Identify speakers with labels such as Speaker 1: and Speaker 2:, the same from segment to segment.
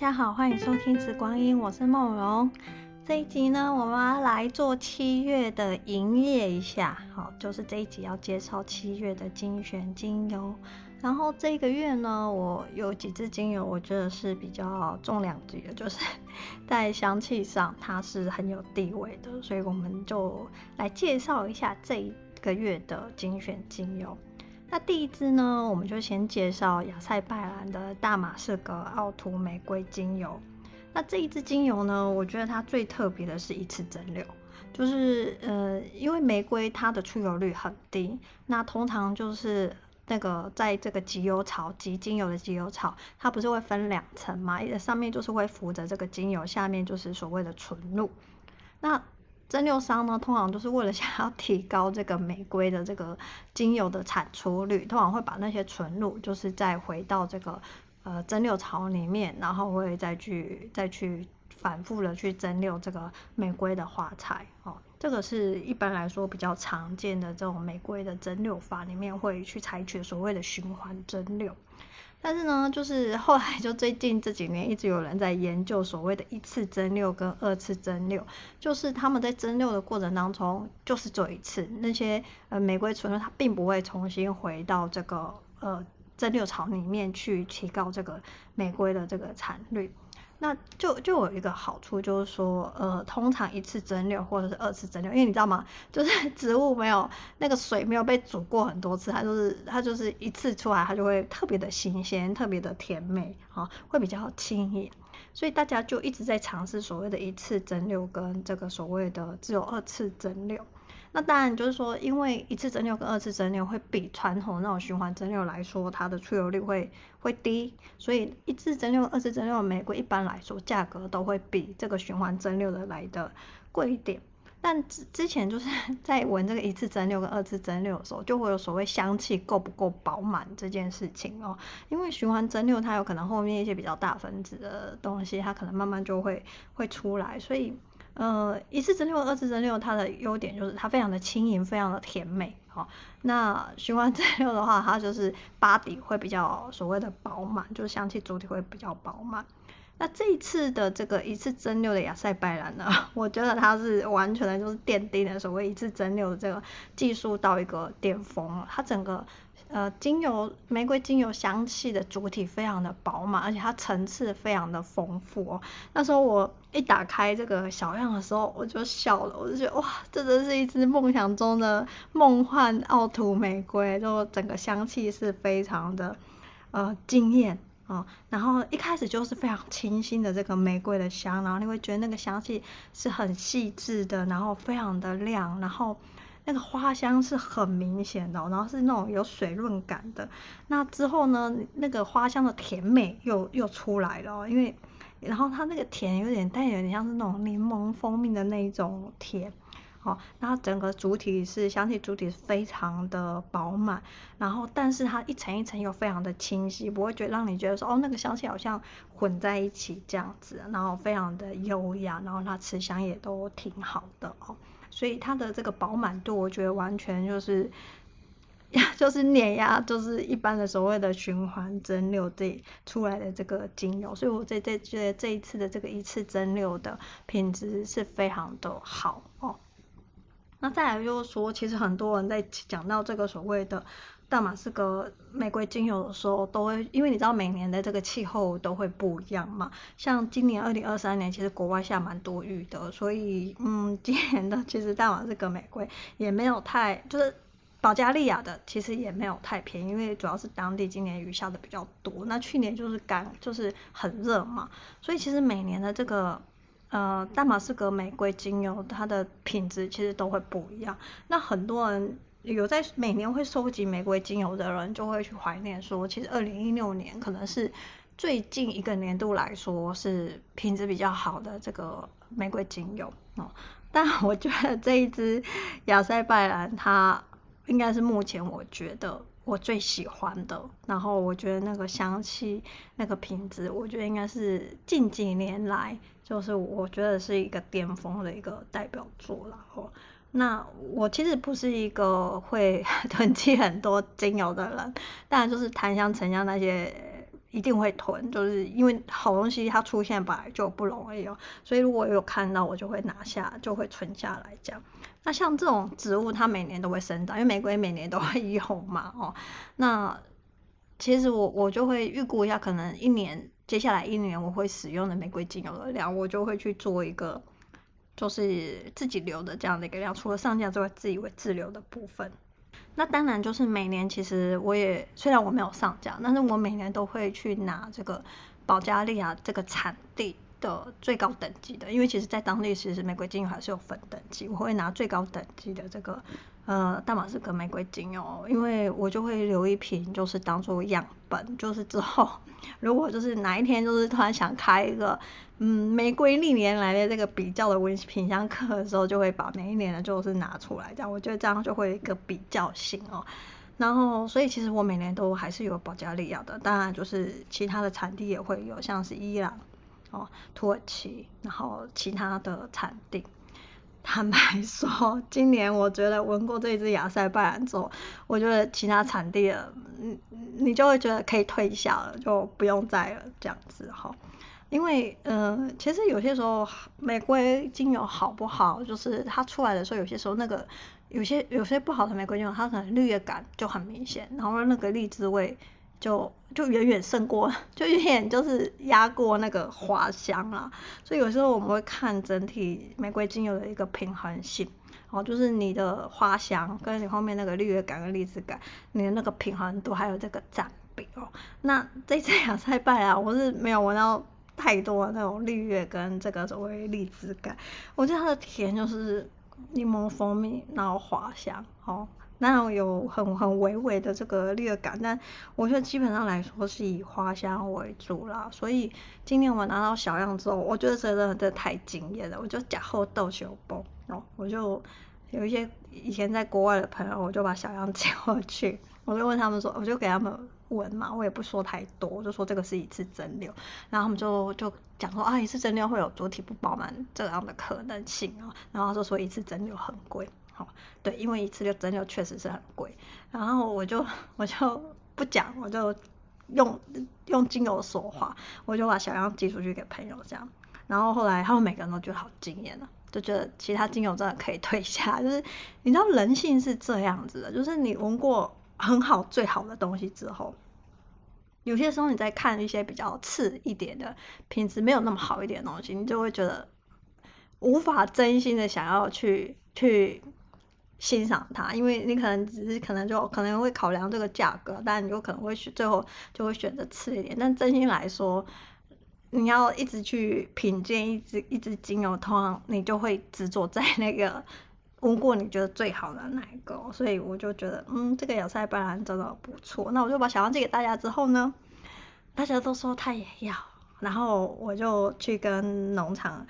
Speaker 1: 大家好，欢迎收听《紫光音》，我是梦荣。这一集呢，我们要来做七月的营业一下，好，就是这一集要介绍七月的精选精油。然后这个月呢，我有几支精油，我觉得是比较重量级的，就是在香气上它是很有地位的，所以我们就来介绍一下这一个月的精选精油。那第一支呢，我们就先介绍亚塞拜兰的大马士革奥图玫瑰精油。那这一支精油呢，我觉得它最特别的是一次蒸馏，就是呃，因为玫瑰它的出油率很低，那通常就是那个在这个集油槽集精油的集油槽，它不是会分两层嘛，上面就是会浮着这个精油，下面就是所谓的纯露。那蒸馏商呢，通常就是为了想要提高这个玫瑰的这个精油的产出率，通常会把那些纯露，就是再回到这个呃蒸馏槽里面，然后会再去再去反复的去蒸馏这个玫瑰的花材哦。这个是一般来说比较常见的这种玫瑰的蒸馏法里面会去采取所谓的循环蒸馏。但是呢，就是后来就最近这几年，一直有人在研究所谓的一次蒸馏跟二次蒸馏，就是他们在蒸馏的过程当中，就是做一次那些呃玫瑰纯露，它并不会重新回到这个呃蒸馏槽里面去提高这个玫瑰的这个产率。那就就有一个好处，就是说，呃，通常一次蒸馏或者是二次蒸馏，因为你知道吗？就是植物没有那个水没有被煮过很多次，它就是它就是一次出来，它就会特别的新鲜，特别的甜美，啊，会比较轻盈。所以大家就一直在尝试所谓的一次蒸馏跟这个所谓的只有二次蒸馏。那当然就是说，因为一次蒸馏跟二次蒸馏会比传统那种循环蒸馏来说，它的出油率会会低，所以一次蒸馏、二次蒸馏的玫瑰一般来说价格都会比这个循环蒸馏的来的贵一点。但之之前就是 在闻这个一次蒸馏跟二次蒸馏的时候，就会有所谓香气够不够饱满这件事情哦。因为循环蒸馏它有可能后面一些比较大分子的东西，它可能慢慢就会会出来，所以。呃，一次蒸馏、二次蒸馏，它的优点就是它非常的轻盈，非常的甜美。好，那循环蒸馏的话，它就是巴底会比较所谓的饱满，就是香气主体会比较饱满。那这一次的这个一次蒸馏的亚塞拜然呢，我觉得它是完全的就是奠定了所谓一次蒸馏的这个技术到一个巅峰了，它整个。呃，精油玫瑰精油香气的主体非常的饱满，而且它层次非常的丰富哦。那时候我一打开这个小样的时候，我就笑了，我就觉得哇，这真是一支梦想中的梦幻奥图玫瑰，就整个香气是非常的呃惊艳啊。然后一开始就是非常清新的这个玫瑰的香，然后你会觉得那个香气是很细致的，然后非常的亮，然后。那个花香是很明显的，然后是那种有水润感的。那之后呢，那个花香的甜美又又出来了，因为然后它那个甜有点带有点像是那种柠檬蜂蜜的那一种甜，好，然后整个主体是香气主体是非常的饱满，然后但是它一层一层又非常的清晰，不会觉得让你觉得说哦那个香气好像混在一起这样子，然后非常的优雅，然后它持香也都挺好的哦。所以它的这个饱满度，我觉得完全就是，就是碾压，就是一般的所谓的循环蒸馏这出来的这个精油。所以我这这觉得这一次的这个一次蒸馏的品质是非常的好哦。那再来就是说，其实很多人在讲到这个所谓的。大马士革玫瑰精油的时候，都会因为你知道每年的这个气候都会不一样嘛。像今年二零二三年，其实国外下蛮多雨的，所以嗯，今年的其实大马士革玫瑰也没有太，就是保加利亚的其实也没有太便宜，因为主要是当地今年雨下的比较多。那去年就是干，就是很热嘛，所以其实每年的这个呃大马士革玫瑰精油，它的品质其实都会不一样。那很多人。有在每年会收集玫瑰精油的人，就会去怀念说，其实二零一六年可能是最近一个年度来说是品质比较好的这个玫瑰精油哦。但我觉得这一支亚塞拜兰，它应该是目前我觉得我最喜欢的。然后我觉得那个香气、那个品质，我觉得应该是近几年来就是我觉得是一个巅峰的一个代表作了哦。那我其实不是一个会 囤积很多精油的人，当然就是檀香、沉香那些一定会囤，就是因为好东西它出现本来就不容易哦，所以如果有看到我就会拿下，就会存下来这样。那像这种植物，它每年都会生长，因为玫瑰每年都会有嘛哦。那其实我我就会预估一下，可能一年接下来一年我会使用的玫瑰精油的量，我就会去做一个就是自己留的这样的一个量，除了上架之外，自己会自留的部分。那当然就是每年，其实我也虽然我没有上架，但是我每年都会去拿这个保加利亚这个产地的最高等级的，因为其实在当地其实玫瑰精油还是有分等级，我会拿最高等级的这个。呃，大马士革玫瑰精油，因为我就会留一瓶，就是当做样本，就是之后 如果就是哪一天就是突然想开一个，嗯，玫瑰历年来的这个比较的闻品香课的时候，就会把每一年的就是拿出来，这样我觉得这样就会有一个比较性哦。然后，所以其实我每年都还是有保加利亚的，当然就是其他的产地也会有，像是伊朗、哦，土耳其，然后其他的产地。坦白说，今年我觉得闻过这一支亚塞拜然之后，我觉得其他产地的，你你就会觉得可以退下了，就不用再了这样子哈。因为嗯、其实有些时候玫瑰精油好不好，就是它出来的时候，有些时候那个有些有些不好的玫瑰精油，它可能绿叶感就很明显，然后那个荔枝味。就就远远胜过，就远远就是压过那个花香啦。所以有时候我们会看整体玫瑰精油的一个平衡性，哦，就是你的花香跟你后面那个绿叶感跟荔枝感，你的那个平衡度还有这个占比哦。那这次亚塞 拜啊，我是没有闻到太多那种绿叶跟这个所谓荔枝感，我觉得它的甜就是柠檬蜂蜜，然后花香，哦。那有很很微微的这个绿叶感，但我觉得基本上来说是以花香为主啦。所以今年我拿到小样之后，我觉得真的真的太惊艳了。我就假后豆修包哦，我就有一些以前在国外的朋友，我就把小样寄过去，我就问他们说，我就给他们闻嘛，我也不说太多，就说这个是一次蒸馏，然后他们就就讲说啊，一次蒸馏会有主体不饱满这样的可能性啊，然后就说一次蒸馏很贵。好对，因为一次就蒸馏确实是很贵，然后我就我就不讲，我就用用精油说话，我就把小样寄出去给朋友这样，然后后来他们每个人都觉得好惊艳了，就觉得其他精油真的可以退下，就是你知道人性是这样子的，就是你闻过很好最好的东西之后，有些时候你在看一些比较次一点的品质没有那么好一点的东西，你就会觉得无法真心的想要去去。欣赏它，因为你可能只是可能就可能会考量这个价格，但你有可能会选最后就会选择次一点。但真心来说，你要一直去品鉴一支一支精油，通常你就会执着在那个闻过你觉得最好的那一个。所以我就觉得，嗯，这个亚塞拜然真的不错。那我就把小样寄给大家之后呢，大家都说他也要，然后我就去跟农场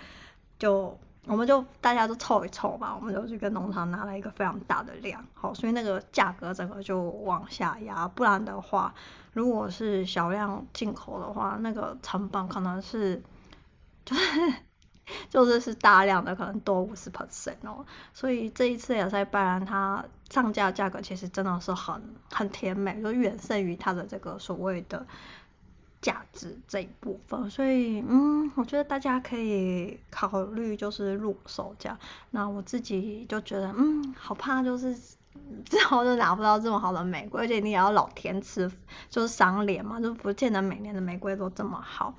Speaker 1: 就。我们就大家都凑一凑吧，我们就去跟农场拿了一个非常大的量，好，所以那个价格整个就往下压。不然的话，如果是小量进口的话，那个成本可能是就是就是是大量的，可能多五十 percent 哦。所以这一次亚塞拜然它上架价格其实真的是很很甜美，就远胜于它的这个所谓的。价值这一部分，所以嗯，我觉得大家可以考虑就是入手这样。那我自己就觉得嗯，好怕就是 之后就拿不到这么好的玫瑰，而且你也要老天赐就是赏脸嘛，就不见得每年的玫瑰都这么好。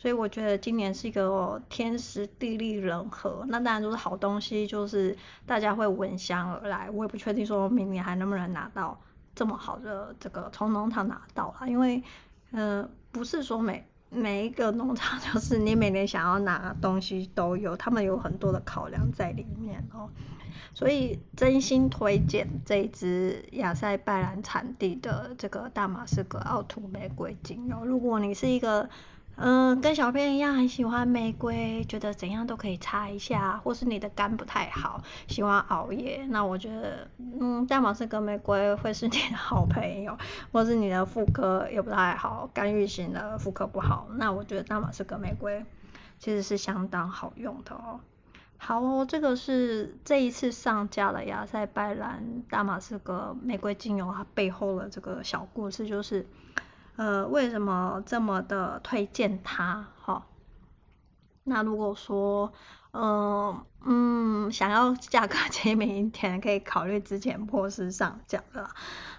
Speaker 1: 所以我觉得今年是一个天时地利人和，那当然就是好东西，就是大家会闻香而来。我也不确定说明年还能不能拿到这么好的这个从农场拿到啊，因为嗯。呃不是说每每一个农场 就是你每年想要拿东西都有，他们有很多的考量在里面哦，所以真心推荐这一支亚塞拜然产地的这个大马士革奥图玫瑰精油。如果你是一个嗯，跟小编一样很喜欢玫瑰，觉得怎样都可以擦一下，或是你的肝不太好，喜欢熬夜，那我觉得，嗯，大马士革玫瑰会是你的好朋友，或是你的妇科也不太好，肝郁型的妇科不好，那我觉得大马士革玫瑰其实是相当好用的哦。好哦，这个是这一次上架的亚塞拜然大马士革玫瑰精油，它背后的这个小故事就是。呃，为什么这么的推荐它？哈，那如果说，呃，嗯，想要价格 亲民一点，可以考虑之前波斯上讲的。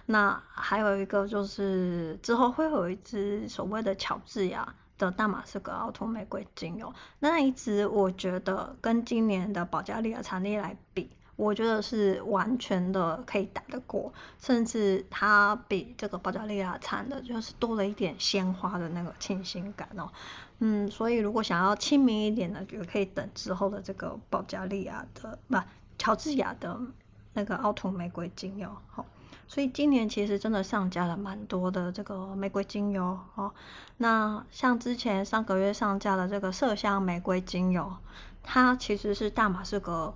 Speaker 1: 那还有一个就是之后会有一支所谓的乔治亚的大马士革奥图玫瑰精油，那一支我觉得跟今年的保加利亚产地来比，我觉得是完全的可以打得过，甚至它比这个保加利亚产的就是多了一点鲜花的那个清新感哦。嗯，所以如果想要亲民一点的，就可以等之后的这个保加利亚的不乔治亚的那个奥图玫瑰精油，好。所以今年其实真的上架了蛮多的这个玫瑰精油哦。那像之前上个月上架的这个麝香玫瑰精油，它其实是大马士革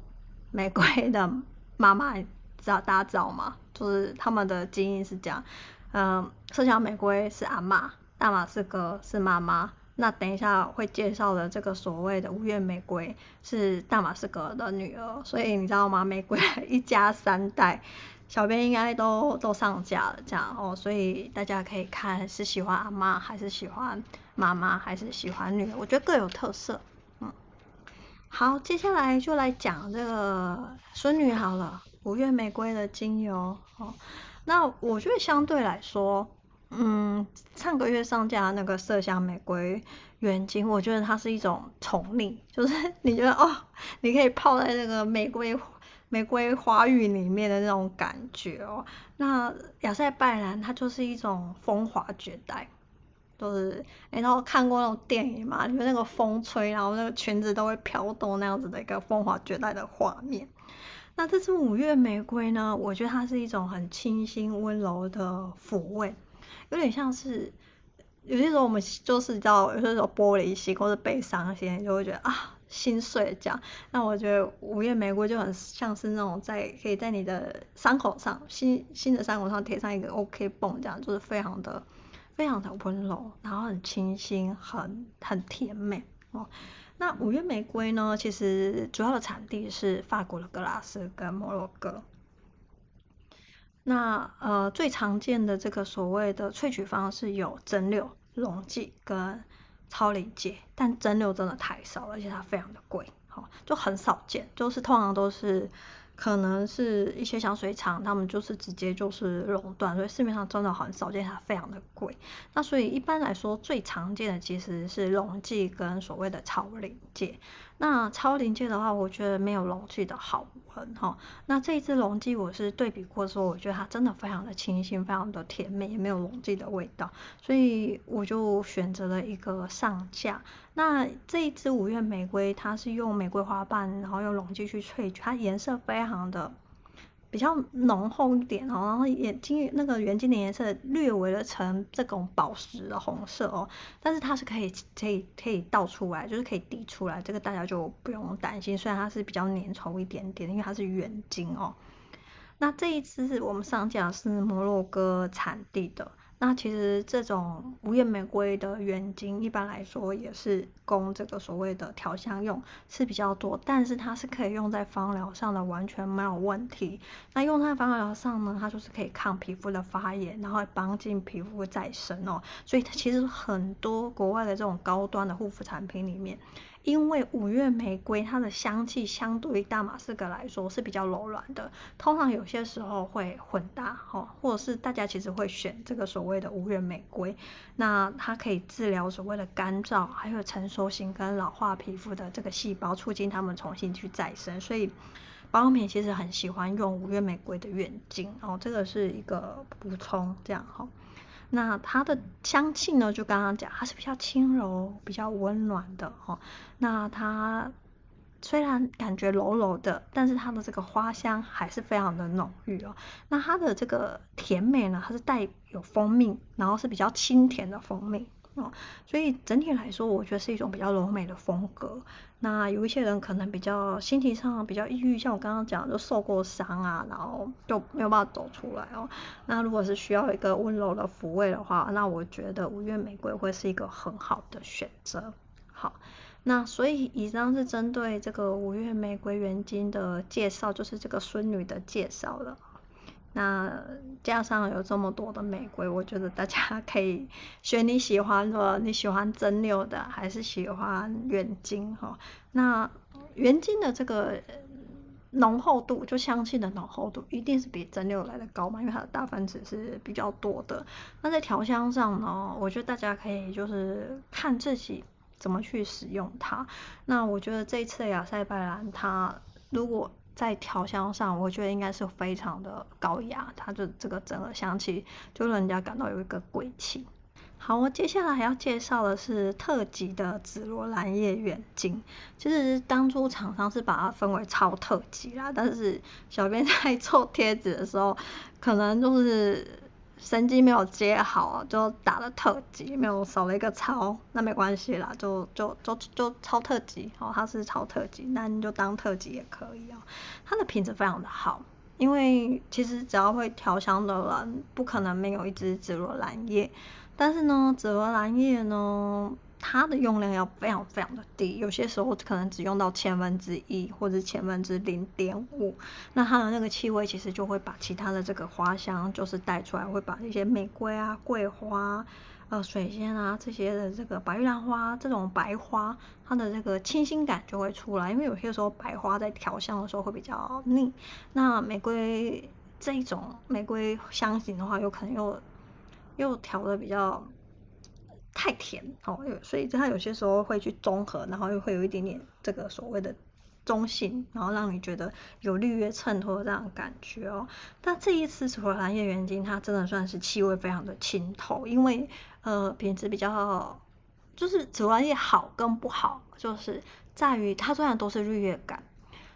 Speaker 1: 玫瑰的妈妈，知道大家知道吗？就是他们的基因是这样，嗯，麝香玫瑰是阿嬷，大马士革是妈妈。那等一下会介绍的这个所谓的五月玫瑰是大马士革的女儿，所以你知道吗？玫瑰一家三代。小编应该都都上架了，这样哦，所以大家可以看是喜欢阿嬷还是喜欢妈妈还是喜欢女儿，我觉得各有特色。好，接下来就来讲这个孙女好了，五月玫瑰的精油哦。那我觉得相对来说，嗯，上个月上架那个麝香玫瑰原精，我觉得它是一种宠溺，就是 你觉得哦，你可以泡在那个玫瑰。玫瑰花浴里面的那种感觉哦，那亚塞拜然它就是一种风华绝代，就是然后看过那种电影嘛，里面那个风吹，然后那个裙子都会飘动那样子的一个风华绝代的画面。那这支五月玫瑰呢，我觉得它是一种很清新温柔的抚慰，有点像是有些时候我们就是叫有些时候玻璃心或者悲伤心，就会觉得啊。心碎这样，那我觉得五月玫瑰就很像是那种在可以在你的伤口上，新新的伤口上贴上一个 OK 绷，这样就是非常的非常的温柔，然后很清新，很很甜美哦。那五月玫瑰呢，其实主要的产地是法国的格拉斯跟摩洛哥。那呃最常见的这个所谓的萃取方式有蒸馏、溶剂跟。超临界，但蒸馏真的太少了，而且它非常的贵，好，就很少见，就是通常都是可能是一些香水厂，他们就是直接就是垄断，所以市面上真的很少见，它非常的贵。那所以一般来说，最常见的其实是溶剂跟所谓的超临界。那超临界的话，我觉得没有龙记的好闻哈。那这一支龙记我是对比过之后，我觉得它真的非常的清新，非常的甜美，也没有龙记的味道，所以我就选择了一个上架。那这一支五月玫瑰，它是用玫瑰花瓣，然后用龙记去萃取，它颜色非常的。比较浓厚一点哦，然后眼睛那个原精的颜色略微的呈这种宝石的红色哦，但是它是可以可以可以倒出来，就是可以滴出来，这个大家就不用担心。虽然它是比较粘稠一点点，因为它是圆精哦。那这一支我们上架是摩洛哥产地的。那其实这种五月玫瑰的原精，一般来说也是供这个所谓的调香用是比较多，但是它是可以用在芳疗上的，完全没有问题。那用在芳疗上呢，它就是可以抗皮肤的发炎，然后帮助皮肤再生哦。所以它其实很多国外的这种高端的护肤产品里面。因为五月玫瑰它的香气相对于大马士革来说是比较柔软的，通常有些时候会混搭哈，或者是大家其实会选这个所谓的五月玫瑰，那它可以治疗所谓的干燥，还有成熟型跟老化皮肤的这个细胞，促进它们重新去再生，所以保养品其实很喜欢用五月玫瑰的原精哦，这个是一个补充这样哈。那它的香气呢，就刚刚讲，它是比较轻柔、比较温暖的哦。那它虽然感觉柔柔的，但是它的这个花香还是非常的浓郁哦。那它的这个甜美呢，它是带有蜂蜜，然后是比较清甜的蜂蜜。哦，所以整体来说，我觉得是一种比较柔美的风格。那有一些人可能比较心情上比较抑郁，像我刚刚讲，就受过伤啊，然后就没有办法走出来哦。那如果是需要一个温柔的抚慰的话，那我觉得五月玫瑰会是一个很好的选择。好，那所以以上是针对这个五月玫瑰原金的介绍，就是这个孙女的介绍了。那加上有这么多的玫瑰，我觉得大家可以选你喜欢的，你喜欢蒸馏的还是喜欢原精哈？那原精的这个浓厚度，就香气的浓厚度，一定是比蒸馏来的高嘛，因为它的大分子是比较多的。那在调香上呢，我觉得大家可以就是看自己怎么去使用它。那我觉得这一次的亚塞拜然，它如果在调香上，我觉得应该是非常的高雅，它的这个整个香气就让人家感到有一个贵气。好，我接下来要介绍的是特级的紫罗兰叶远近。其实当初厂商是把它分为超特级啦，但是小编在 做贴纸的时候，可能就是。神经没有接好，就打了特级，没有少了一个超，那没关系啦，就就就就超特级哦，它是超特级，那你就当特级也可以哦。它的品质非常的好，因为其实只要会调香的人，不可能没有一支紫罗兰叶，但是呢，紫罗兰叶呢。它的用量要非常非常的低，有些时候可能只用到千分之一或者千分之零点五，那它的那个气味其实就会把其他的这个花香就是带出来，会把一些玫瑰啊、桂花、呃水仙啊这些的这个白玉兰花这种白花，它的这个清新感就会出来，因为有些时候白花在调香的时候会比较腻，那玫瑰这一种玫瑰香型的话，有可能又又调的比较。太甜哦，所以它有些时候会去中和，然后又会有一点点这个所谓的中性，然后让你觉得有绿叶衬托这样感觉哦。但这一次紫罗兰叶原晶，它真的算是气味非常的清透，因为呃品质比较，就是紫罗兰叶好跟不好，就是在于它虽然都是绿叶感，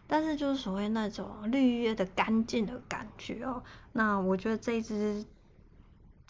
Speaker 1: 但是就是所谓那种绿叶的干净的感觉哦。那我觉得这一支。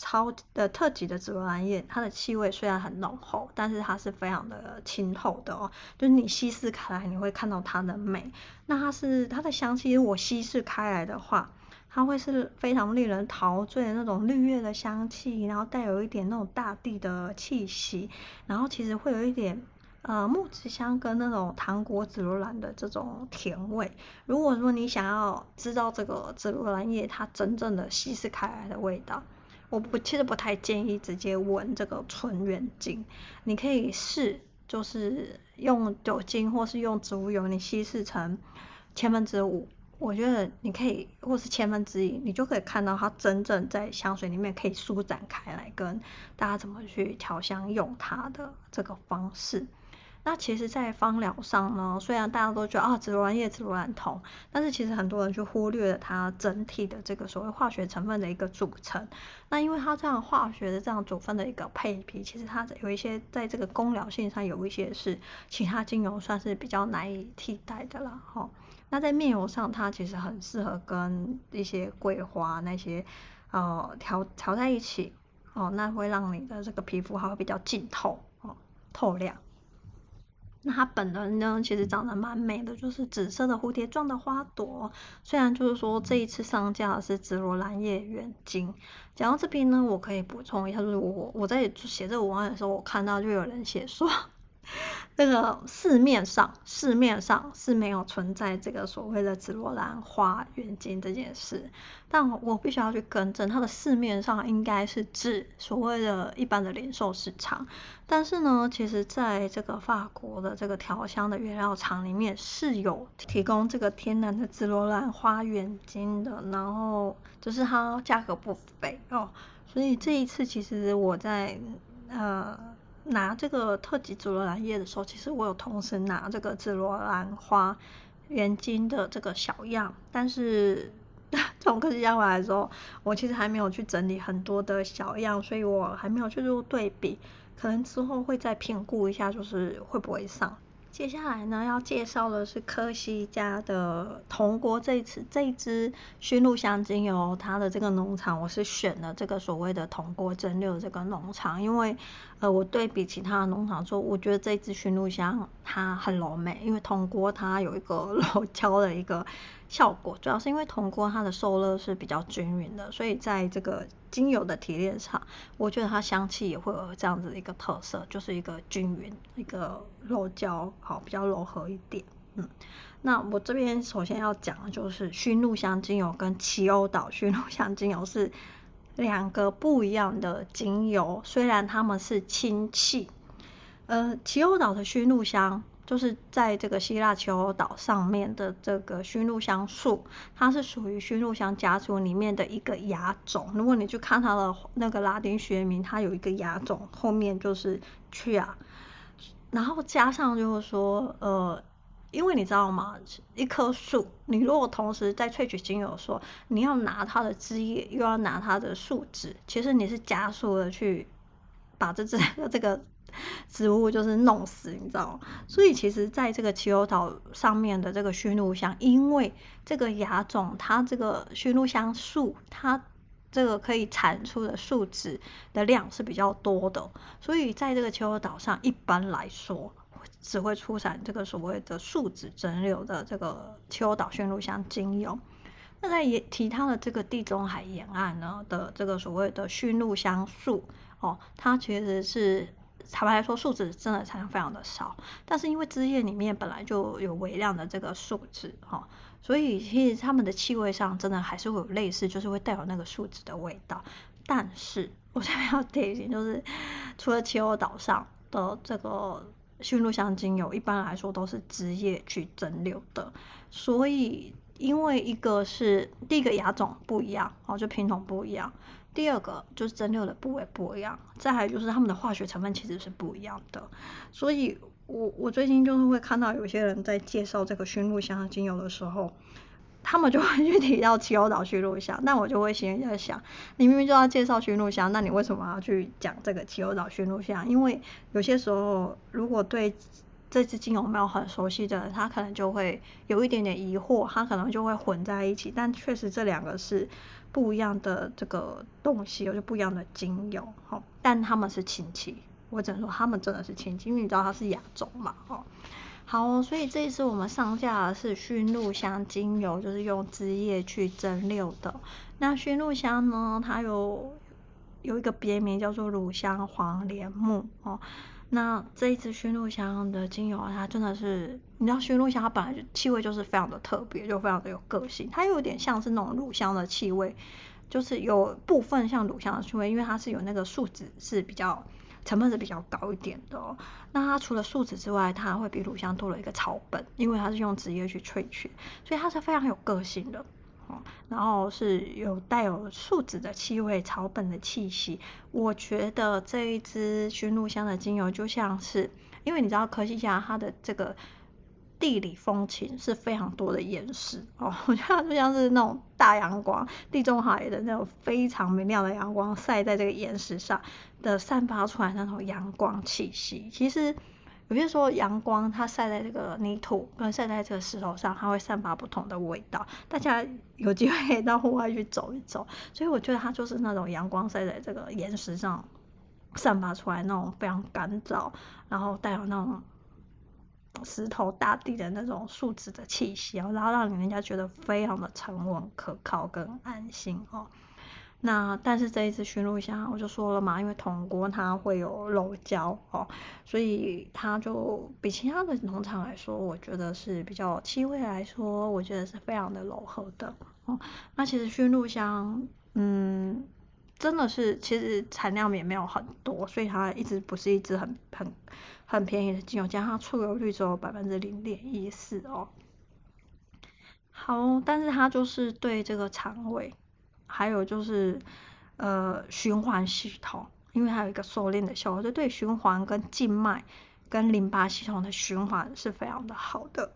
Speaker 1: 超的特级的紫罗兰叶，它的气味虽然很浓厚，但是它是非常的清透的哦。就是你稀释开来，你会看到它的美。那它是它的香气，如果稀释开来的话，它会是非常令人陶醉的那种绿叶的香气，然后带有一点那种大地的气息，然后其实会有一点呃木质香跟那种糖果紫罗兰的这种甜味。如果说你想要知道这个紫罗兰叶它真正的稀释开来的味道，我不其实不太建议直接闻这个纯原精，你可以试，就是用酒精或是用植物油，你稀释成千分之五，我觉得你可以，或是千分之一，你就可以看到它真正在香水里面可以舒展开来，跟大家怎么去调香用它的这个方式。那其实，在芳疗上呢，虽然大家都觉得啊，紫罗兰叶、紫罗兰酮，但是其实很多人就忽略了它整体的这个所谓化学成分的一个组成。那因为它这样化学的这样组分的一个配比，其实它有一些在这个功疗性上有一些是其他精油算是比较难以替代的了哈。那在面油上，它其实很适合跟一些桂花那些呃调调在一起哦，那会让你的这个皮肤还会比较净透哦，透亮。那它本人呢，其实长得蛮美的，就是紫色的蝴蝶状的花朵。虽然就是说这一次上架的是紫罗兰叶原精。讲到这边呢，我可以补充一下，就是我我在写这个文案的时候，我看到就有人写说。这个市面上，市面上是没有存在这个所谓的紫罗兰花原金这件事，但我必须要去更正，它的市面上应该是指所谓的一般的零售市场。但是呢，其实在这个法国的这个调香的原料厂里面是有提供这个天然的紫罗兰花原金的，然后就是它价格不菲哦。所以这一次其实我在呃。拿这个特级紫罗兰叶的时候，其实我有同时拿这个紫罗兰花原精的这个小样，但是 从科学家回来的时候，我其实还没有去整理很多的小样，所以我还没有去做对比，可能之后会再评估一下，就是会不会上。接下来呢，要介绍的是科西家的铜锅这次这一支熏鹿香精油，它的这个农场我是选了这个所谓的铜锅蒸馏这个农场，因为呃我对比其他的农场说，我觉得这一支熏鹿香它很柔美，因为铜锅它有一个 柔焦的一个效果，主要是因为铜锅它的受热是比较均匀的，所以在这个精油的提炼上，我觉得它香气也会有这样子的一个特色，就是一个均匀，一个柔焦，好，比较柔和一点。嗯，那我这边首先要讲的就是熏露香精油跟奇欧岛熏露香精油是两个不一样的精油，虽然它们是亲戚。呃，奇欧岛的熏露香就是在这个希腊奇欧岛上面的这个熏陆香树，它是属于熏陆香家族里面的一个亚种。如果你去看它的那个拉丁学名，它有一个亚种，后面就是去啊然后加上就是说，呃，因为你知道吗？一棵树，你如果同时在萃取精油说，你要拿它的枝叶，又要拿它的树脂，其实你是加速的去把这这 这个。植物就是弄死，你知道吗？所以其实，在这个奇欧岛上面的这个熏陆香，因为这个亚种，它这个熏陆香树，它这个可以产出的树脂的量是比较多的，所以在这个奇欧岛上，一般来说只会出产这个所谓的树脂蒸馏的这个奇欧岛熏陆香精油。那在也其他的这个地中海沿岸呢的这个所谓的熏陆香树，哦，它其实是。坦白来说，树脂真的产量非常的少，但是因为枝叶里面本来就有微量的这个树脂哈，所以其实它们的气味上真的还是会有类似，就是会带有那个树脂的味道。但是我这边要提醒，就是除了奇欧岛上的这个熏陆香精油，一般来说都是枝叶去蒸馏的，所以因为一个是第一个亚种不一样哦，就品种不一样。第二个就是蒸馏的部位不一样，再还有就是它们的化学成分其实是不一样的，所以我我最近就是会看到有些人在介绍这个熏露香精油的时候，他们就会去提到奇欧岛熏露香，那我就会心里在想，你明明就要介绍熏露香，那你为什么要去讲这个奇欧岛熏露香？因为有些时候如果对这支精油没有很熟悉的人，他可能就会有一点点疑惑，他可能就会混在一起，但确实这两个是。不一样的这个东西，有些不一样的精油，哈，但他们是亲戚，我只能说他们真的是亲戚，因为你知道它是亚洲嘛，哦。好，所以这一次我们上架的是熏露香精油，就是用枝叶去蒸馏的。那熏露香呢，它有有一个别名叫做乳香黄连木，哦。那这一支熏陆香的精油啊，它真的是，你知道熏陆香它本来就气味就是非常的特别，就非常的有个性，它有点像是那种乳香的气味，就是有部分像乳香的气味，因为它是有那个树脂是比较成分是比较高一点的哦。那它除了树脂之外，它会比乳香多了一个草本，因为它是用植叶去萃取，所以它是非常有个性的。然后是有带有树脂的气味、草本的气息。我觉得这一支熏露香的精油就像是，因为你知道科西嘉它的这个地理风情是非常多的岩石哦，我觉得它就像是那种大阳光，地中海的那种非常明亮的阳光晒在这个岩石上的散发出来那种阳光气息，其实。有些时候阳光它晒在这个泥土跟晒在这个石头上，它会散发不同的味道。大家有机会到户外去走一走，所以我觉得它就是那种阳光晒在这个岩石上散发出来那种非常干燥，然后带有那种石头大地的那种树脂的气息，然后让人家觉得非常的沉稳、可靠跟安心哦。那但是这一次熏鹿香，我就说了嘛，因为铜锅它会有肉胶哦，所以它就比其他的农场来说，我觉得是比较气味来说，我觉得是非常的柔和的哦。那其实熏鹿香，嗯，真的是其实产量也没有很多，所以它一直不是一支很很很便宜的精油，加上它出油率只有百分之零点一四哦。好，但是它就是对这个肠胃。还有就是，呃，循环系统，因为它有一个收敛的效果，就对循环跟静脉跟淋巴系统的循环是非常的好的。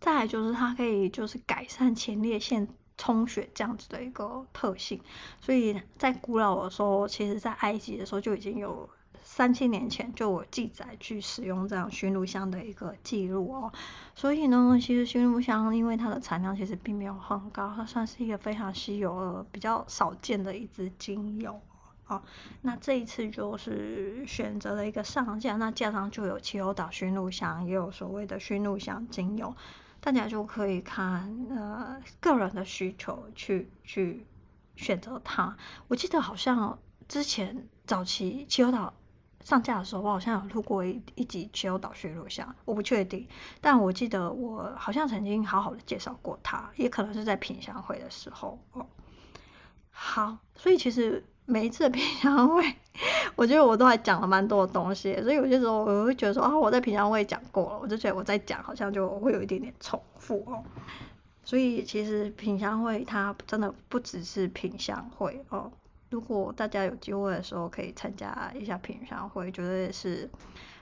Speaker 1: 再来就是它可以就是改善前列腺充血这样子的一个特性，所以在古老的时候，其实在埃及的时候就已经有。三千年前就有记载去使用这样熏陆香的一个记录哦，所以呢，其实熏陆香因为它的产量其实并没有很高，它算是一个非常稀有而比较少见的一支精油哦。那这一次就是选择了一个上架，那架上就有奇欧岛熏露香，也有所谓的熏露香精油，大家就可以看呃个人的需求去去选择它。我记得好像之前早期奇欧岛。上架的时候，我好像有录过一一集奇欧岛雪录像，我不确定，但我记得我好像曾经好好的介绍过它，也可能是在品香会的时候哦。好，所以其实每一次的品香会，我觉得我都还讲了蛮多的东西，所以有些时候我会觉得说啊，我在品香会讲过了，我就觉得我在讲好像就会有一点点重复哦。所以其实品香会它真的不只是品香会哦。如果大家有机会的时候，可以参加一下品香会，觉得是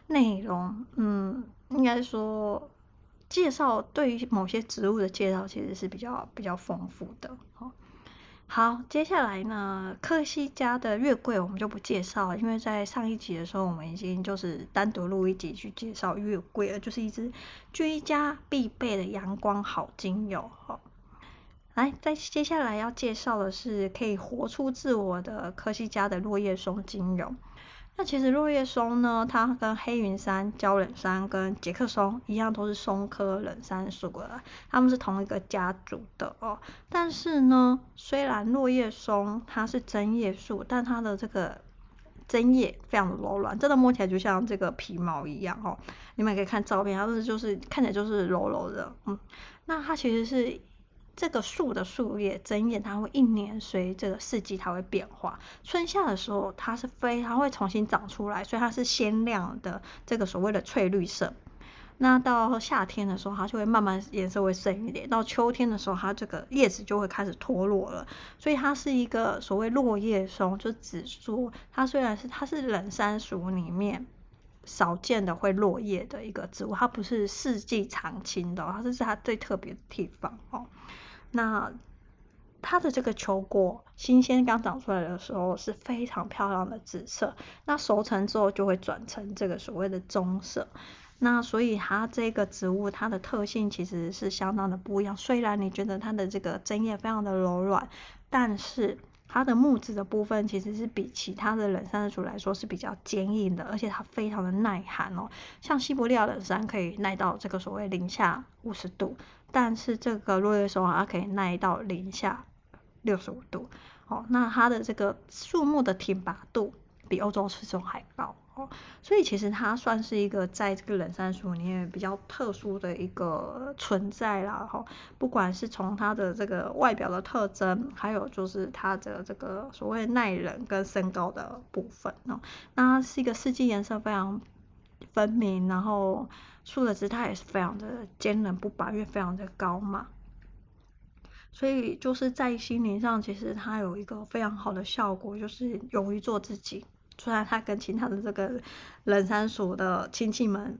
Speaker 1: 内容，嗯，应该说介绍对于某些植物的介绍，其实是比较比较丰富的。好，接下来呢，科西家的月桂我们就不介绍了，因为在上一集的时候，我们已经就是单独录一集去介绍月桂了，就是一支居家必备的阳光好精油。来，再接下来要介绍的是可以活出自我的科西嘉的落叶松精油。那其实落叶松呢，它跟黑云杉、胶冷杉跟杰克松一样，都是松科冷杉属的，它们是同一个家族的哦。但是呢，虽然落叶松它是针叶树，但它的这个针叶非常的柔软，真的摸起来就像这个皮毛一样哦。你们可以看照片，它是就是看起来就是柔柔的，嗯。那它其实是。这个树的树叶针叶，它会一年随这个四季它会变化。春夏的时候，它是非它会重新长出来，所以它是鲜亮的这个所谓的翠绿色。那到夏天的时候，它就会慢慢颜色会深一点。到秋天的时候，它这个叶子就会开始脱落了。所以它是一个所谓落叶松，就指说它虽然是它是冷杉属里面少见的会落叶的一个植物，它不是四季常青的，它是它最特别的地方哦。那它的这个球果新鲜刚长出来的时候是非常漂亮的紫色，那熟成之后就会转成这个所谓的棕色。那所以它这个植物它的特性其实是相当的不一样。虽然你觉得它的这个针叶非常的柔软，但是它的木质的部分其实是比其他的冷杉属来说是比较坚硬的，而且它非常的耐寒哦。像西伯利亚冷杉可以耐到这个所谓零下五十度。但是这个落叶松啊它可以耐到零下六十五度，哦，那它的这个树木的挺拔度比欧洲赤松还高，哦，所以其实它算是一个在这个冷杉树里面比较特殊的一个存在啦，哈，不管是从它的这个外表的特征，还有就是它的这个所谓耐冷跟身高的部分，哦，那它是一个四季颜色非常分明，然后。树的姿态也是非常的坚韧不拔，因为非常的高嘛，所以就是在心灵上，其实它有一个非常好的效果，就是勇于做自己。虽然他跟其他的这个冷山鼠的亲戚们。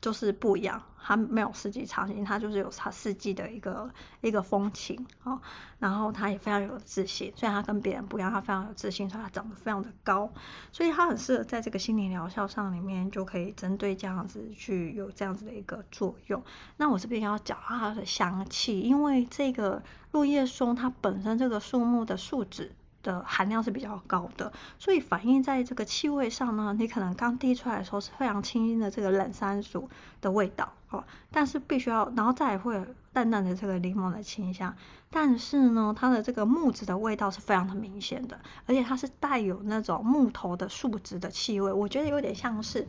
Speaker 1: 就是不一样，它没有四季常青，它就是有它四季的一个一个风情哦。然后它也非常有自信，虽然它跟别人不一样，它非常有自信，所以它长得非常的高，所以它很适合在这个心灵疗效上里面就可以针对这样子去有这样子的一个作用。那我这边要讲它的香气，因为这个落叶松它本身这个树木的树脂。的含量是比较高的，所以反映在这个气味上呢，你可能刚滴出来的时候是非常清新的这个冷杉属的味道哦，但是必须要，然后再会有淡淡的这个柠檬的清香，但是呢，它的这个木质的味道是非常的明显的，而且它是带有那种木头的树脂的气味，我觉得有点像是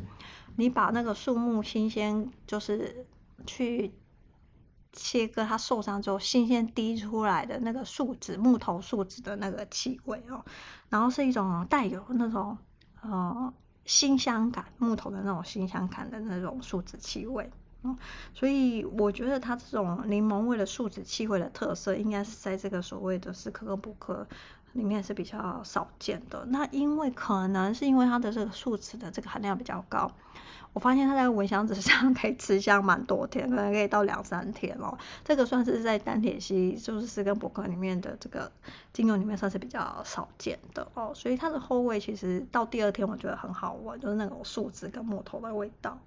Speaker 1: 你把那个树木新鲜就是去。切割它受伤之后，新鲜滴出来的那个树脂、木头树脂的那个气味哦，然后是一种带有那种呃新香感，木头的那种新香感的那种树脂气味哦，所以我觉得它这种柠檬味的树脂气味的特色，应该是在这个所谓的史可可不可里面是比较少见的。那因为可能是因为它的这个树脂的这个含量比较高。我发现它在蚊香纸上可以持香蛮多天，可能可以到两三天哦。这个算是在单萜烯，就是四根伯格里面的这个精油里面算是比较少见的哦。所以它的后味其实到第二天我觉得很好闻，就是那种树脂跟木头的味道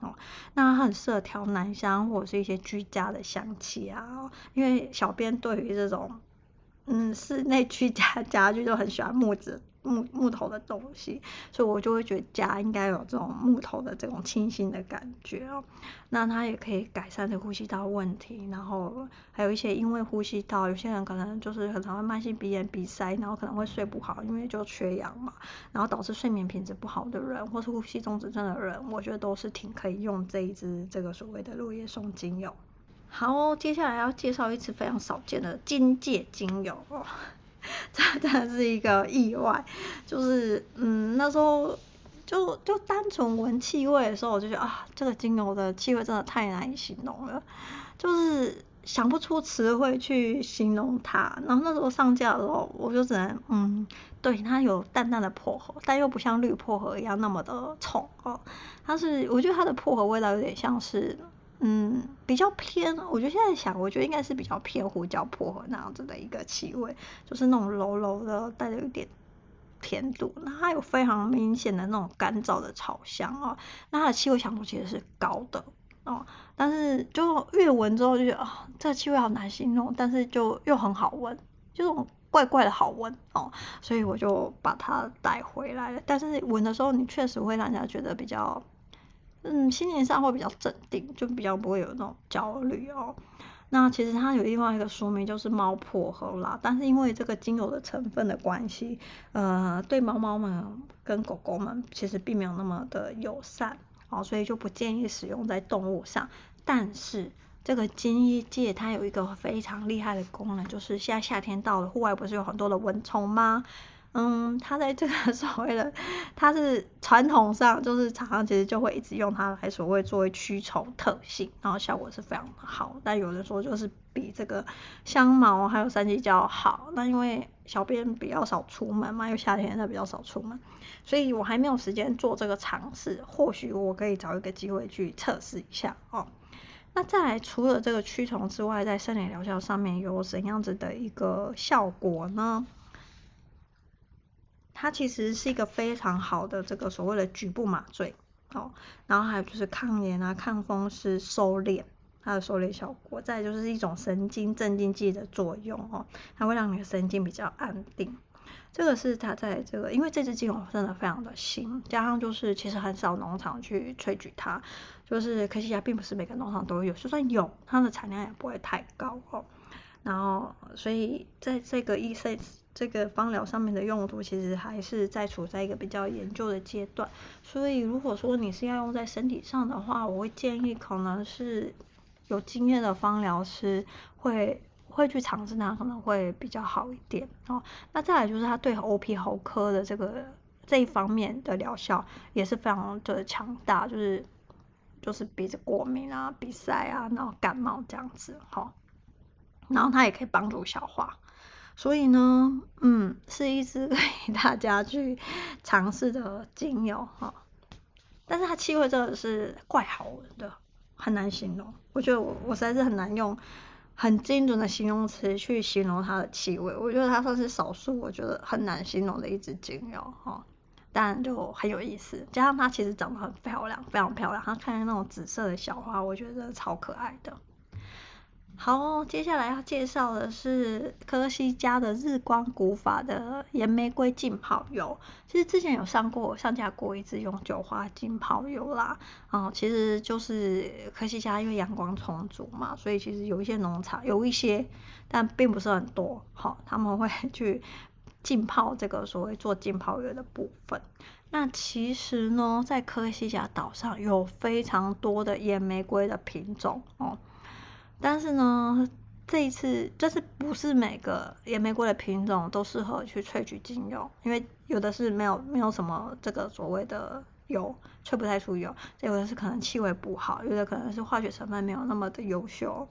Speaker 1: 哦。那很适合调男香或者是一些居家的香气啊，因为小编对于这种嗯室内居家 家具都很喜欢木质木木头的东西，所以我就会觉得家应该有这种木头的这种清新的感觉哦。那它也可以改善这呼吸道问题，然后还有一些因为呼吸道，有些人可能就是很常会慢性鼻炎、鼻塞，然后可能会睡不好，因为就缺氧嘛，然后导致睡眠品质不好的人，或是呼吸中止症的人，我觉得都是挺可以用这一支这个所谓的落叶松精油。好，接下来要介绍一支非常少见的荆芥精油哦。这真的是一个意外，就是嗯，那时候就就单纯闻气味的时候，我就觉得啊，这个精油的气味真的太难以形容了，就是想不出词汇去形容它。然后那时候上架的时候，我就只能嗯，对，它有淡淡的薄荷，但又不像绿薄荷一样那么的冲哦。它是，我觉得它的薄荷味道有点像是。嗯，比较偏，我觉得现在想，我觉得应该是比较偏胡椒薄荷那样子的一个气味，就是那种柔柔的，带着一点甜度。那它有非常明显的那种干燥的草香啊，那它的气味强度其实是高的哦。但是就越闻之后就觉得啊，这个气味好难形容，但是就又很好闻，就这种怪怪的好闻哦。所以我就把它带回来了。但是闻的时候，你确实会让人家觉得比较。嗯，心情上会比较镇定，就比较不会有那种焦虑哦。那其实它有另外一个说明，就是猫薄荷啦。但是因为这个精油的成分的关系，呃，对猫猫们跟狗狗们其实并没有那么的友善哦，所以就不建议使用在动物上。但是这个荆芥它有一个非常厉害的功能，就是现在夏天到了，户外不是有很多的蚊虫吗？嗯，它在这个 所谓的，它是传统上就是常常其实就会一直用它来所谓作为驱虫特性，然后效果是非常的好。但有人说就是比这个香茅还有山鸡椒好。那因为小编比较少出门嘛，因为夏天它比较少出门，所以我还没有时间做这个尝试。或许我可以找一个机会去测试一下哦。那再来，除了这个驱虫之外，在生理疗效上面有怎样子的一个效果呢？它其实是一个非常好的这个所谓的局部麻醉哦，然后还有就是抗炎啊、抗风湿、收敛，它的收敛效果。再就是一种神经镇静剂的作用哦，它会让你的神经比较安定。这个是它在这个，因为这支精油真的非常的新，加上就是其实很少农场去萃取它，就是科西嘉并不是每个农场都有，就算有，它的产量也不会太高哦。然后，所以在这个医生这个芳疗上面的用途，其实还是在处在一个比较研究的阶段。所以，如果说你是要用在身体上的话，我会建议可能是有经验的芳疗师会会去尝试它，可能会比较好一点哦。那再来就是它对 OP 喉科的这个这一方面的疗效也是非常的强大，就是就是鼻子过敏啊、鼻塞啊，然后感冒这样子哈。然后它也可以帮助消化，所以呢，嗯，是一支 可以大家去尝试的精油哈。但是它气味真的是怪好闻的，很难形容。我觉得我我实在是很难用很精准的形容词去形容它的气味。我觉得它算是少数我觉得很难形容的一支精油哈。但就很有意思，加上它其实长得很漂亮，非常漂亮。它看见那种紫色的小花，我觉得超可爱的。好，接下来要介绍的是科西嘉的日光古法的岩玫瑰浸泡油。其实之前有上过上架过一支永久花浸泡油啦。啊、其实就是科西嘉因为阳光充足嘛，所以其实有一些农场有一些，但并不是很多。好，他们会 去浸泡这个所谓做浸泡油的部分。那其实呢，在科西嘉岛上有非常多的岩玫瑰的品种哦。但是呢，这一次就是不是每个野玫瑰的品种都适合去萃取精油，因为有的是没有没有什么这个所谓的油萃不太出油，有的是可能气味不好，有的可能是化学成分没有那么的优秀。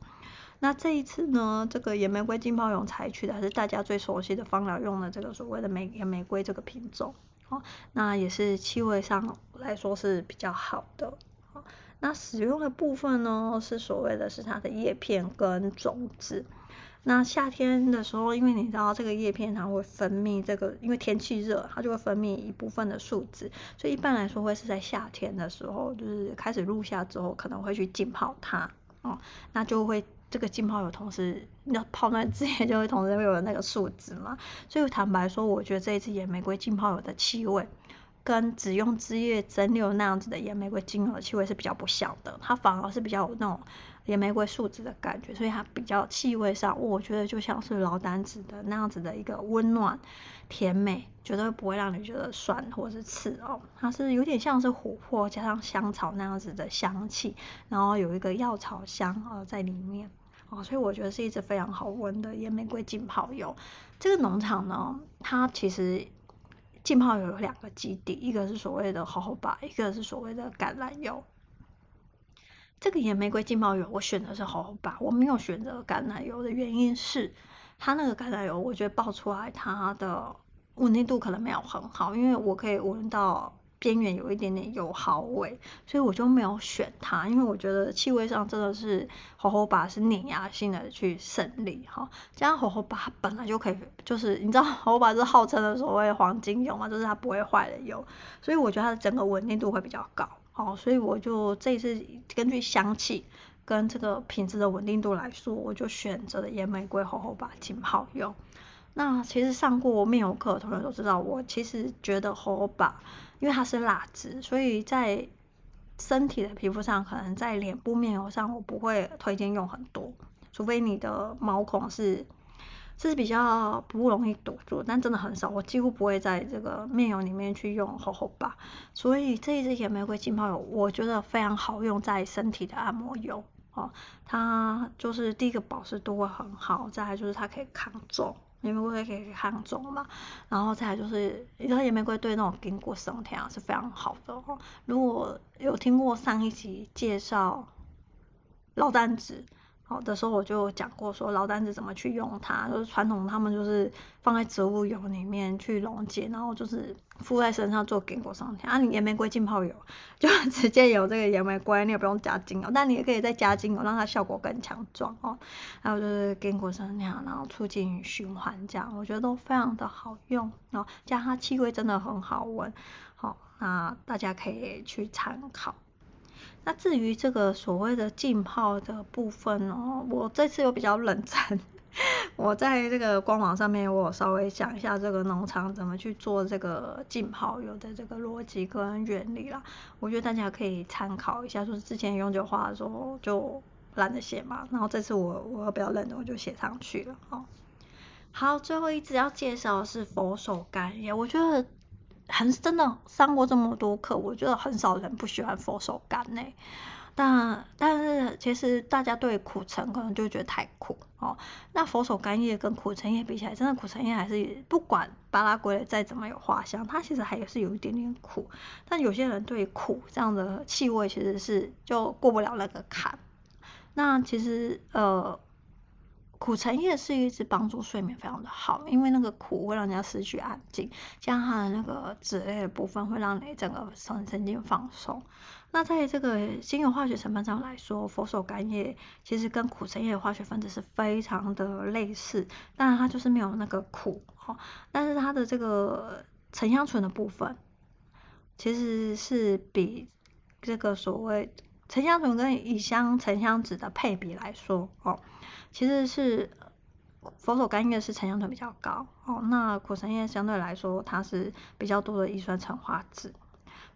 Speaker 1: 那这一次呢，这个野玫瑰浸泡油采取的还是大家最熟悉的芳疗用的这个所谓的玫野玫瑰这个品种，哦，那也是气味上来说是比较好的。那使用的部分呢，是所谓的是它的叶片跟种子。那夏天的时候，因为你知道这个叶片它会分泌这个，因为天气热，它就会分泌一部分的树脂，所以一般来说会是在夏天的时候，就是开始入夏之后，可能会去浸泡它哦，那就会这个浸泡油同时要泡那之前就会同时会有那个树脂嘛，所以坦白说，我觉得这一支野玫瑰浸泡油的气味，跟只用枝叶蒸馏那样子的野玫瑰精油的气味是比较不像的，它反而是比较有那种野玫瑰树脂的感觉，所以它比较气味上，我觉得就像是劳丹脂的那样子的一个温暖甜美，绝对不会让你觉得酸或是刺哦，它是有点像是琥珀加上香草那样子的香气，然后有一个药草香呃在里面。哦，所以我觉得是一支非常好闻的野玫瑰浸泡油。这个农场呢，它其实浸泡油有两个基底，一个是所谓的好好吧一个是所谓的橄榄油。这个野玫瑰浸泡油我选的是好好吧我没有选择橄榄油的原因是，它那个橄榄油我觉得爆出来它的稳定度可能没有很好，因为我可以闻到。边缘有一点点油耗味，所以我就没有选它，因为我觉得气味上真的是 jojoba 是碾压性的去胜利哈。加上 jojoba 本来就可以，就是你知道 jojoba 是号称的所谓黄金油嘛，就是它不会坏的油，所以我觉得它的整个稳定度会比较高。好，所以我就这一次根据香气跟这个品质的稳定度来说，我就选择了野玫瑰 jojoba 浸泡油。那其实上过面油课的同学都知道，我其实觉得 jojoba 因为它是蜡质，所以在身体的皮肤上，可能在脸部面油上，我不会推荐用很多，除非你的毛孔是是比较不容易堵住，但真的很少，我几乎不会在这个面油里面去用厚厚吧。所以这一支野玫瑰浸泡油，我觉得非常好用在身体的按摩油哦，它就是第一个保湿度会很好，再来就是它可以抗皱。野玫瑰可以抗肿嘛，然后再来就是，你知道野玫瑰对那种筋骨松弛啊是非常好的哦。如果有听过上一集介绍老丹子。好的时候我就讲过说老单子怎么去用它，就是传统他们就是放在植物油里面去溶解，然后就是敷在身上做筋骨松弛。啊，你野玫瑰浸泡油就 直接有这个野玫瑰，你也不用加精油，但你也可以再加精油，让它效果更强壮哦。还有就是筋骨松弛，然后促进循环，这样我觉得都非常的好用哦。加它气味真的很好闻，好，那大家可以去参考。那至于这个所谓的浸泡的部分哦，我这次又比较冷战，我在这个官网上面，我稍微讲一下这个农场怎么去做这个浸泡油的这个逻辑跟原理啦。我觉得大家可以参考一下，就是之前永久花的时候就懒得写嘛，然后这次我我比较认真，我就写上去了哦。好，最后一支要介绍的是佛手柑叶，我觉得。很真的上过这么多课，我觉得很少人不喜欢佛手柑呢。但但是其实大家对苦橙可能就觉得太苦哦。那佛手柑叶跟苦橙叶比起来，真的苦橙叶还是不管巴拉圭再怎么有花香，它其实还是有一点点苦。但有些人对苦这样的气味其实是就过不了那个坎。那其实呃。苦橙叶是一直帮助睡眠非常的好，因为那个苦会让人家失去安静，加上它的那个脂类的部分会让你整个神神经放松。那在这个精油化学成分上来说，佛手柑叶其实跟苦橙叶的化学分子是非常的类似，当然它就是没有那个苦哦，但是它的这个沉香醇的部分其实是比这个所谓沉香醇跟乙香沉香酯的配比来说哦。其实是佛手柑叶是沉香醇比较高哦，那苦橙叶相对来说它是比较多的乙酸橙花酯，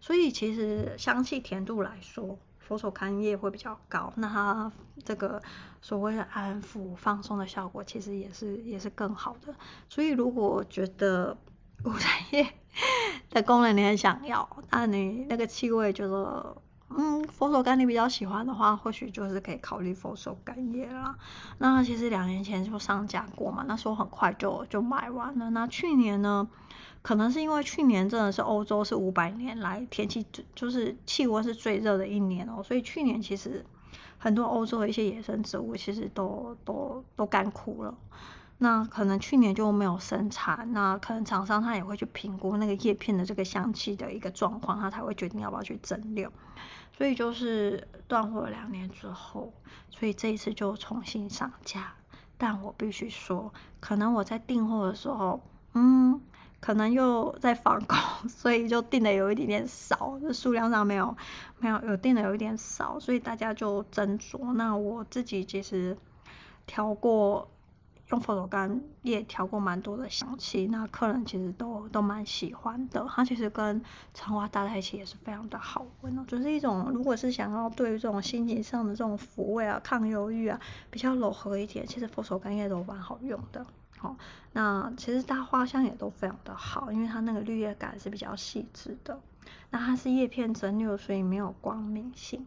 Speaker 1: 所以其实香气甜度来说，佛手柑叶会比较高，那它这个所谓的安抚放松的效果其实也是也是更好的。所以如果觉得苦橙叶 的功能你很想要，那你那个气味觉得。嗯，佛手柑你比较喜欢的话，或许就是可以考虑佛手柑叶啦。那其实两年前就上架过嘛，那时候很快就就卖完了。那去年呢，可能是因为去年真的是欧洲是五百年来天气就是气温是最热的一年哦，所以去年其实很多欧洲的一些野生植物其实都都都干枯了。那可能去年就没有生产，那可能厂商他也会去评估那个叶片的这个香气的一个状况，他才会决定要不要去蒸馏。所以就是断货两年之后，所以这一次就重新上架。但我必须说，可能我在订货的时候，嗯，可能又在仿工，所以就订的有一点点少，就数量上没有没有有订的有一点少，所以大家就斟酌。那我自己其实调过。用佛手柑也调过蛮多的香气，那客人其实都都蛮喜欢的。它其实跟橙花搭在一起也是非常的好闻哦，就是一种如果是想要对于这种心情上的这种抚慰啊、抗忧郁啊比较柔和一点，其实佛手柑叶都蛮好用的。好、哦，那其实它花香也都非常的好，因为它那个绿叶感是比较细致的。那它是叶片蒸馏，所以没有光敏性。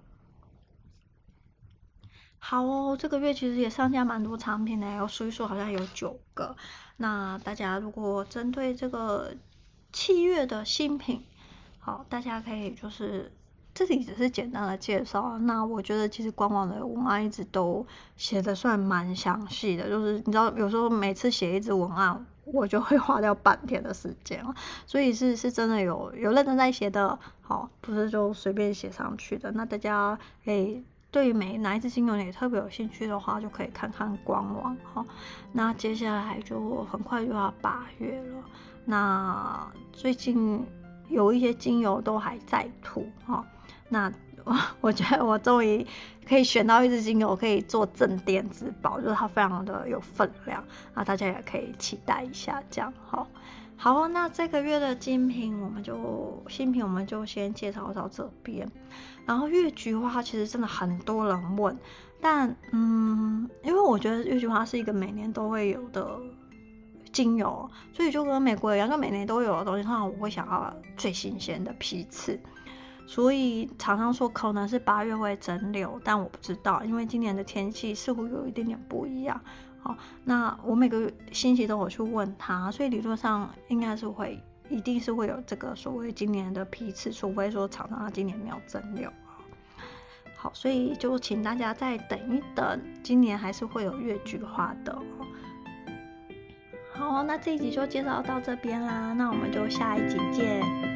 Speaker 1: 好哦，这个月其实也上架蛮多产品的，我数一数好像有九个。那大家如果针对这个七月的新品，好，大家可以就是这里只是简单的介绍。那我觉得其实官网的文案一直都写的算蛮详细的，就是你知道有时候每次写一支文案，我就会花掉半天的时间，所以是是真的有有认真在写的，好，不是就随便写上去的。那大家可以。对于每哪一支精油你特别有兴趣的话，就可以看看官网哈。那接下来就很快就要八月了，那最近有一些精油都还在吐哈。那我我觉得我终于可以选到一支精油可以做镇店之宝，就是它非常的有分量，那大家也可以期待一下这样哈。好那这个月的精品我们就新品我们就先介绍到这边。然后月菊花其实真的很多人问，但嗯，因为我觉得月菊花是一个每年都会有的精油，所以就跟玫瑰一样，就每年都有的东西，通常我会想要最新鲜的批次。所以常常说可能是八月会蒸馏，但我不知道，因为今年的天气似乎有一点点不一样。好，那我每个星期都有去问他，所以理论上应该是会，一定是会有这个所谓今年的批次，除非说厂商他今年没有增六。好，所以就请大家再等一等，今年还是会有月菊花的。好，那这一集就介绍到这边啦，那我们就下一集见。